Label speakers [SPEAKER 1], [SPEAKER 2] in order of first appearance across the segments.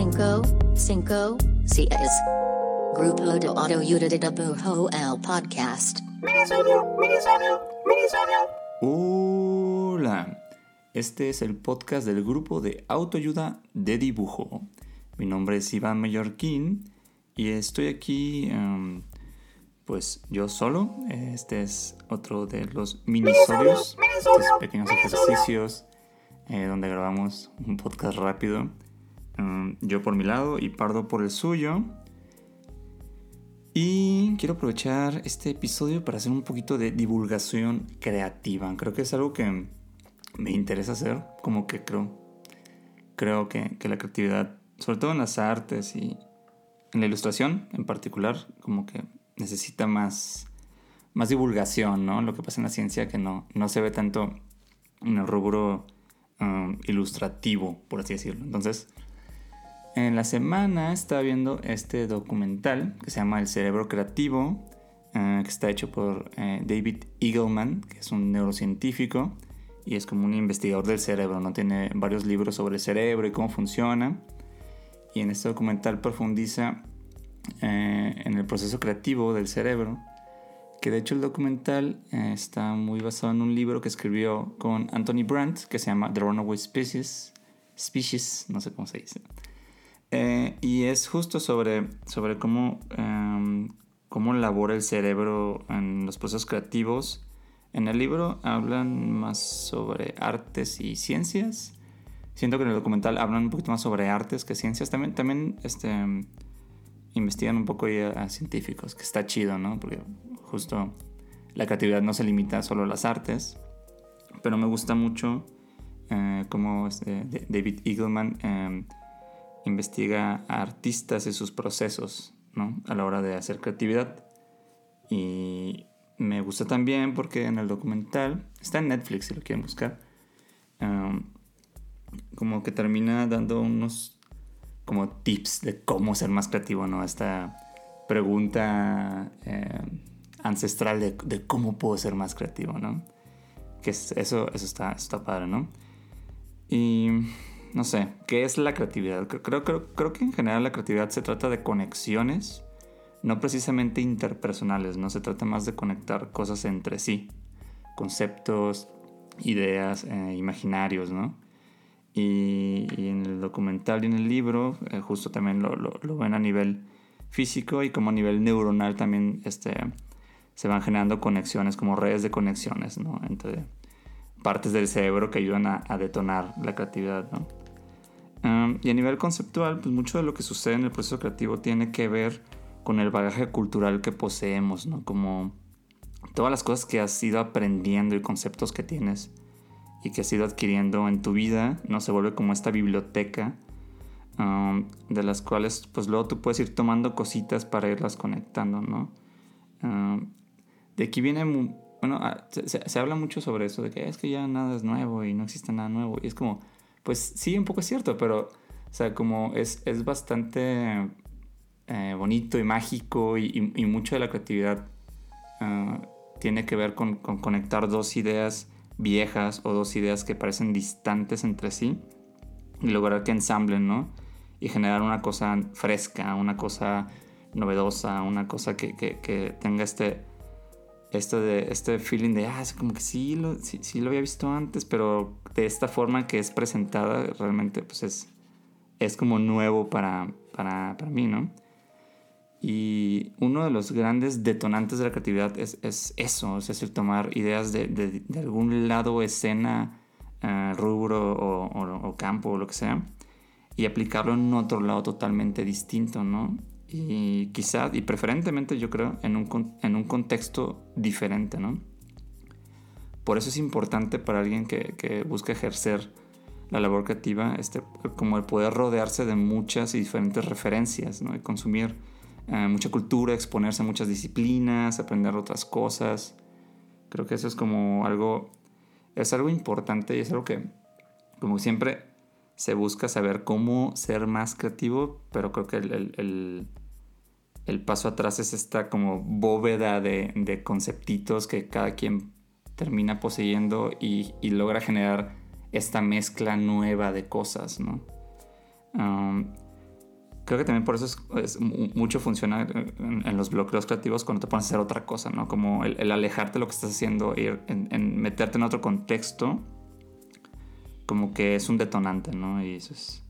[SPEAKER 1] cinco, cinco, seis. Grupo de Dibujo el podcast.
[SPEAKER 2] Hola, este es el podcast del grupo de autoayuda de dibujo. Mi nombre es Iván Mallorquín y estoy aquí, em, pues yo solo. Este es otro de los minisodios, estos pequeños ejercicios eh, donde grabamos un podcast rápido. Em, yo por mi lado y Pardo por el suyo. Y quiero aprovechar este episodio para hacer un poquito de divulgación creativa. Creo que es algo que me interesa hacer, como que creo, creo que, que la creatividad, sobre todo en las artes y en la ilustración en particular, como que necesita más, más divulgación, ¿no? Lo que pasa en la ciencia que no, no se ve tanto en el rubro um, ilustrativo, por así decirlo. Entonces, en la semana estaba viendo este documental que se llama El cerebro creativo, eh, que está hecho por eh, David Eagleman, que es un neurocientífico y es como un investigador del cerebro, ¿no? Tiene varios libros sobre el cerebro y cómo funciona. Y en este documental profundiza eh, en el proceso creativo del cerebro, que de hecho el documental está muy basado en un libro que escribió con Anthony Brandt, que se llama The Runaway Species, Species, no sé cómo se dice. Eh, y es justo sobre, sobre cómo, em, cómo labora el cerebro en los procesos creativos. En el libro hablan más sobre artes y ciencias. Siento que en el documental hablan un poquito más sobre artes que ciencias. También, también este, investigan un poco a, científicos, que está chido, ¿no? Porque justo la creatividad no se limita solo a las artes. Pero me gusta mucho eh, cómo este, David Eagleman em, investiga a artistas y sus procesos ¿no? a la hora de hacer creatividad. Y me gusta también porque en el documental, está en Netflix si lo quieren buscar, um, como que termina dando unos como tips de cómo ser más creativo, ¿no? Esta pregunta eh, ancestral de, de, cómo puedo ser más creativo, ¿no? Que es, eso, eso está, está padre, ¿no? Y no sé, ¿qué es la creatividad? Creo, creo, creo que en general la creatividad se trata de conexiones, no precisamente interpersonales, no se trata más de conectar cosas entre sí, conceptos, ideas, eh, imaginarios, ¿no? Y, en el documental y en el libro eh, justo también lo, lo, ven a nivel físico y como a nivel neuronal también este, se van generando conexiones, como redes de conexiones, ¿no? Entre partes del cerebro que ayudan a, a detonar la creatividad, ¿no? Y a nivel conceptual, pues mucho de lo que sucede en el proceso creativo tiene que ver con el bagaje cultural que poseemos, ¿no? Como todas las cosas que has ido aprendiendo y conceptos que tienes y que has ido adquiriendo en tu vida, ¿no? Se vuelve como esta biblioteca de las cuales pues luego tú puedes ir tomando cositas para irlas conectando, ¿no? de aquí viene, bueno, ah, se, se, habla mucho sobre eso, de que es que ya nada es nuevo y no existe nada nuevo. Y es como, pues sí, un poco es cierto, pero, o sea, como es, es bastante eh, bonito y mágico y, y, mucho de la creatividad uh, tiene que ver con, con, conectar dos ideas viejas o dos ideas que parecen distantes entre sí y lograr que ensamblen, ¿no? Y generar una cosa fresca, una cosa novedosa, una cosa que, que, que tenga este, esto de, este feeling de, ah, es como que sí lo, sí, lo había visto antes, pero de esta forma que es presentada realmente pues es, es como nuevo para, para, para mí, ¿no? Y uno de los grandes detonantes de la creatividad es, es eso, es decir, tomar ideas de, de, de algún lado, escena, uh, rubro o, o, o, campo o lo que sea, y aplicarlo en otro lado totalmente distinto, ¿no? Y quizá, y preferentemente yo creo, en un, en un contexto diferente, ¿no? Por eso es importante para alguien que, que busca ejercer la labor creativa, este, como el poder rodearse de muchas y diferentes referencias, ¿no? Y consumir eh, mucha cultura, exponerse a muchas disciplinas, aprender otras cosas. Creo que eso es como algo, es algo importante y es algo que, como siempre, se busca saber cómo ser más creativo, pero creo que el, el paso atrás es esta como bóveda de, de conceptitos que cada quien termina poseyendo y, logra generar esta mezcla nueva de cosas, ¿no? creo que también por eso es, mucho funciona en, los bloqueos creativos cuando te pones a hacer otra cosa, ¿no? Como el, alejarte de lo que estás haciendo, ir en, meterte en otro contexto, como que es un detonante, ¿no? Y eso es,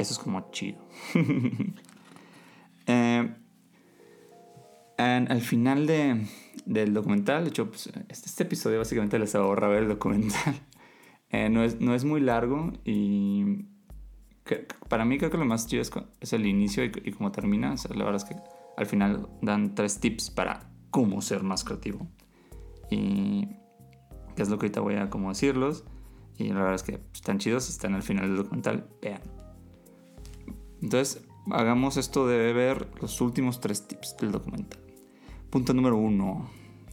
[SPEAKER 2] eso es como chido. eh, al final de, del documental, de hecho, pues, este, este, episodio básicamente les ahorra ver el documental. Eh, no, es, no es muy largo y para mí creo que lo más chido es, el inicio y, cómo termina. la verdad es que al final dan tres tips para cómo ser más creativo. Y que es lo que ahorita voy a como decirlos. Y la verdad es que están chidos, están al final del documental, vean. Entonces, hagamos esto de ver los últimos tres tips del documental. Punto número uno,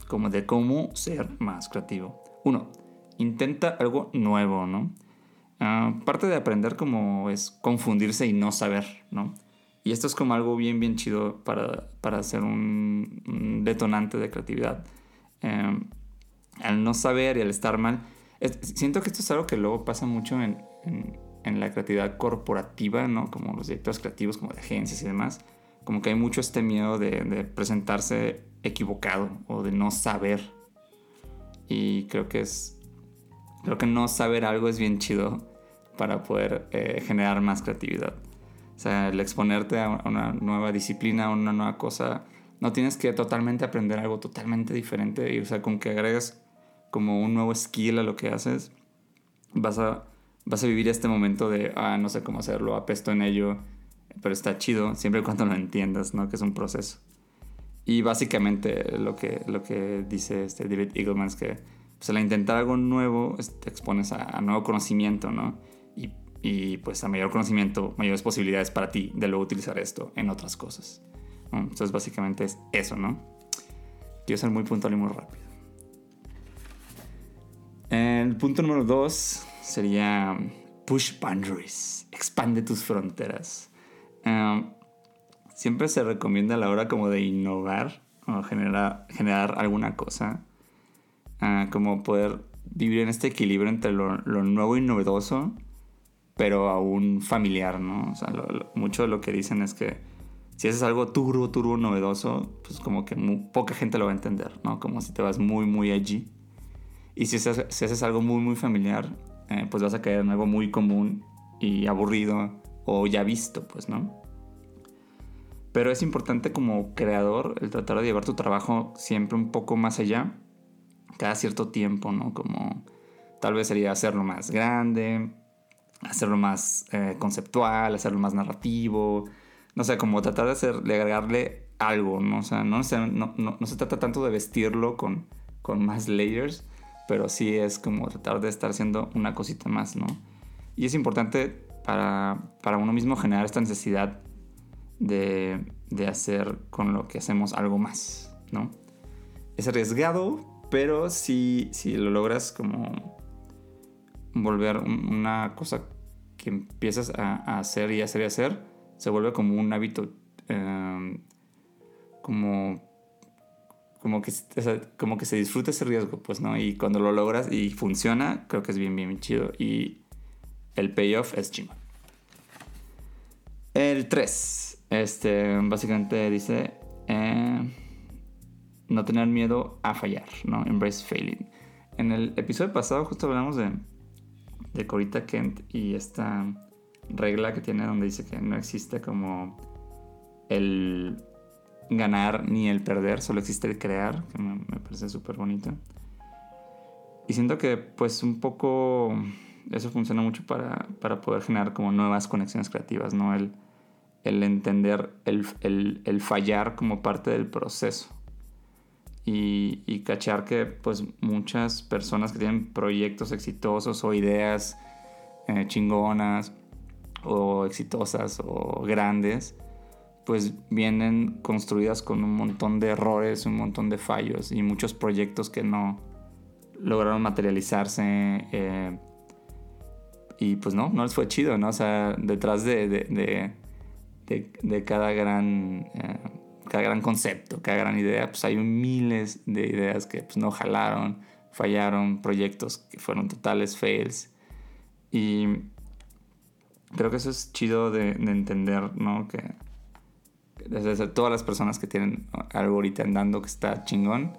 [SPEAKER 2] como de cómo ser más creativo. Uno, intenta algo nuevo, ¿no? Ah, parte de aprender como es confundirse y no saber, ¿no? Y esto es como algo bien, bien chido para, para hacer un, detonante de creatividad. Em, al no saber y al estar mal, siento que esto es algo que luego pasa mucho en, en, la creatividad corporativa, ¿no? Como los directores creativos, como de agencias y demás. Como que hay mucho este miedo de, de presentarse equivocado o de no saber. Y creo que es. Creo que no saber algo es bien chido para poder eh, generar más creatividad. O sea, el exponerte a una nueva disciplina, a una nueva cosa, no tienes que totalmente aprender algo totalmente diferente. Y, o sea, con que agregues como un nuevo skill a lo que haces, vas a, vas a vivir este momento de, ah, no sé cómo hacerlo, apesto en ello, pero está chido, siempre y cuando lo entiendas, ¿no? Que es un proceso. Y básicamente lo que, lo que dice este David Eagleman es que pues, al intentar algo nuevo te expones a, nuevo conocimiento, ¿no? Y, y, pues a mayor conocimiento, mayores posibilidades para ti de luego utilizar esto en otras cosas. Entonces básicamente es eso, ¿no? Quiero ser muy puntual y muy rápido. El punto número dos sería push boundaries, expande tus fronteras. Um, siempre se recomienda a la hora como de innovar o generar, generar alguna cosa, ah, como poder vivir en este equilibrio entre lo, nuevo y novedoso, pero aún familiar, ¿no? O sea, mucho de lo que dicen es que si haces algo turbo, turbo novedoso, pues como que poca gente lo va a entender, ¿no? Como si te vas muy, muy allí. Y si haces, algo muy, muy familiar, eh, pues vas a caer en algo muy común y aburrido o ya visto, pues, ¿no? Pero es importante como creador el tratar de llevar tu trabajo siempre un poco más allá, cada cierto tiempo, ¿no? Como tal vez sería hacerlo más grande, hacerlo más eh, conceptual, hacerlo más narrativo, no sé, como tratar de, hacer, de agregarle algo, ¿no? O sea, no, no, no, no se trata tanto de vestirlo con, con más layers, pero sí es como tratar de estar haciendo una cosita más, ¿no? Y es importante para, para uno mismo generar esta necesidad de, hacer con lo que hacemos algo más, ¿no? Es arriesgado, pero si, si lo logras como volver una cosa que empiezas a, hacer y hacer y hacer, se vuelve como un hábito, em, como, como, que, como que se disfruta ese riesgo, pues, ¿no? Y cuando lo logras y funciona, creo que es bien, bien chido. Y el payoff es chingón. El 3. Este, básicamente dice eh, no tener miedo a fallar, ¿no? Embrace failing. En el episodio pasado justo hablamos de, de Corita Kent y esta regla que tiene donde dice que no existe como el ganar ni el perder, solo existe el crear, que me, parece súper bonito. Y siento que pues un poco eso funciona mucho para, para poder generar como nuevas conexiones creativas, ¿no? El, el entender el, fallar como parte del proceso. Y, y, cachar que pues muchas personas que tienen proyectos exitosos o ideas eh, chingonas o exitosas o grandes, pues vienen construidas con un montón de errores, un montón de fallos y muchos proyectos que no lograron materializarse. Eh, y pues no, no les fue chido, ¿no? O sea, detrás de de, cada, gran, eh, cada gran concepto, cada gran idea, pues hay miles de ideas que pues, no jalaron, fallaron, proyectos que fueron totales fails. Y creo que eso es chido de, entender, ¿no? Que todas las personas que tienen algo ahorita andando que está chingón,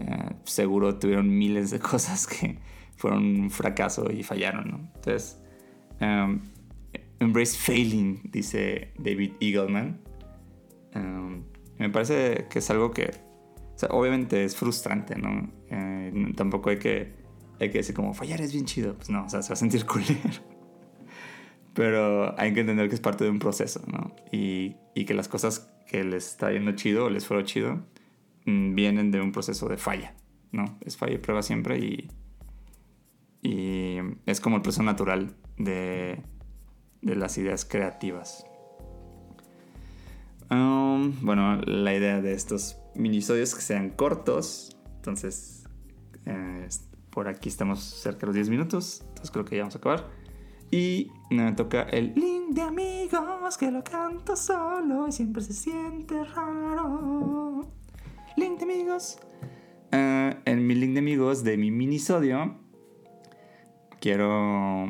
[SPEAKER 2] eh, seguro tuvieron miles de cosas que fueron un fracaso y fallaron. Entonces, um, embrace failing, dice David Eagleman. Um, me parece que es algo que, obviamente es frustrante, ¿no? Eh, tampoco hay que, hay que decir como, fallar es bien chido. Pues no, o sea, se va a sentir culero. Pero hay que entender que es parte de un proceso, ¿no? Y, y que las cosas que les está yendo chido o les fueron chido mm, vienen de un proceso de falla, ¿no? Es falla y prueba siempre y, y es como el proceso natural de, de las ideas creativas. Um, bueno, la idea de estos minisodios que sean cortos, entonces eh, por aquí estamos cerca de los 10 minutos, entonces creo que ya vamos a acabar. Y me toca el link de amigos que lo canto solo y siempre se siente raro. Link de amigos. Uh, en mi link de amigos de mi minisodio quiero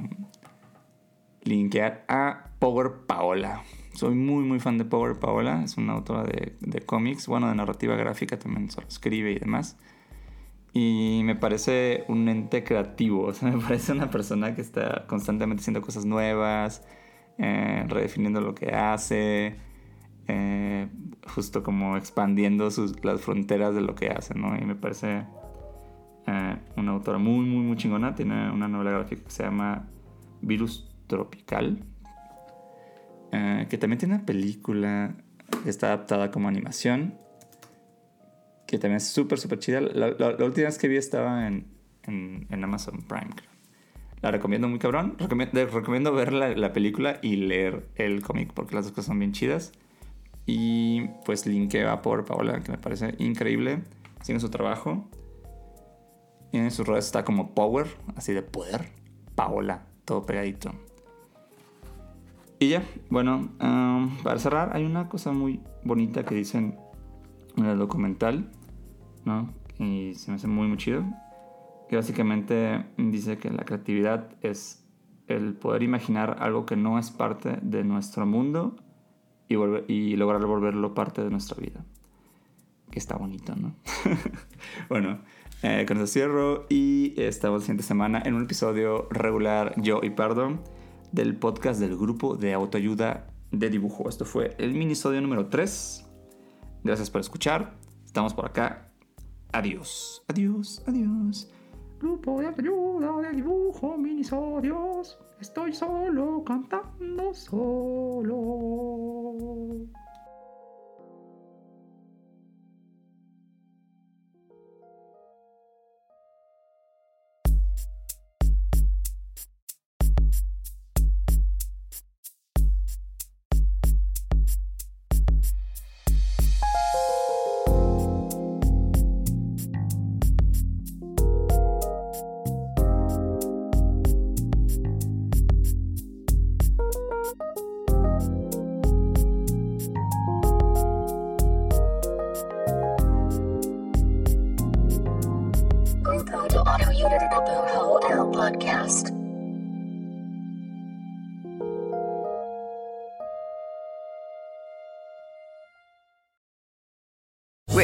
[SPEAKER 2] linkear a Power Paola. Soy muy muy fan de Power Paola, es una autora de, de cómics, bueno, de narrativa gráfica también solo escribe y demás. Y me parece un ente creativo, o sea, me parece una persona que está constantemente haciendo cosas nuevas, eh, redefiniendo lo que hace, eh, justo como expandiendo las fronteras de lo que hace, ¿no? Y me parece eh, una autora muy, muy, muy chingona. Tiene una novela gráfica que se llama Virus Tropical, que también tiene una película que está adaptada como animación que también es súper, súper chida. La, última vez que vi estaba en, en, Amazon Prime, La recomiendo muy cabrón. Recomiendo, recomiendo ver la, película y leer el cómic porque las dos cosas son bien chidas. Y pues linkeo por Paola, que me parece increíble. Tiene su trabajo. Y en sus redes está como Power, así de poder. Paola, todo pegadito. Y ya, bueno, um, para cerrar, hay una cosa muy bonita que dicen en el documental ¿no? Y se me hace muy, muy chido. Que básicamente dice que la creatividad es el poder imaginar algo que no es parte de nuestro mundo y, y lograr volverlo parte de nuestra vida. Que está bonito, ¿no? bueno, eh, con eso cierro y estamos la siguiente semana en un episodio regular, yo y Perdón, del podcast del grupo de autoayuda de dibujo. Esto fue el minisodio número 3. Gracias por escuchar. Estamos por acá Adiós, adiós, adiós. Grupo de ayuda de dibujo, minisodios. Estoy solo cantando solo.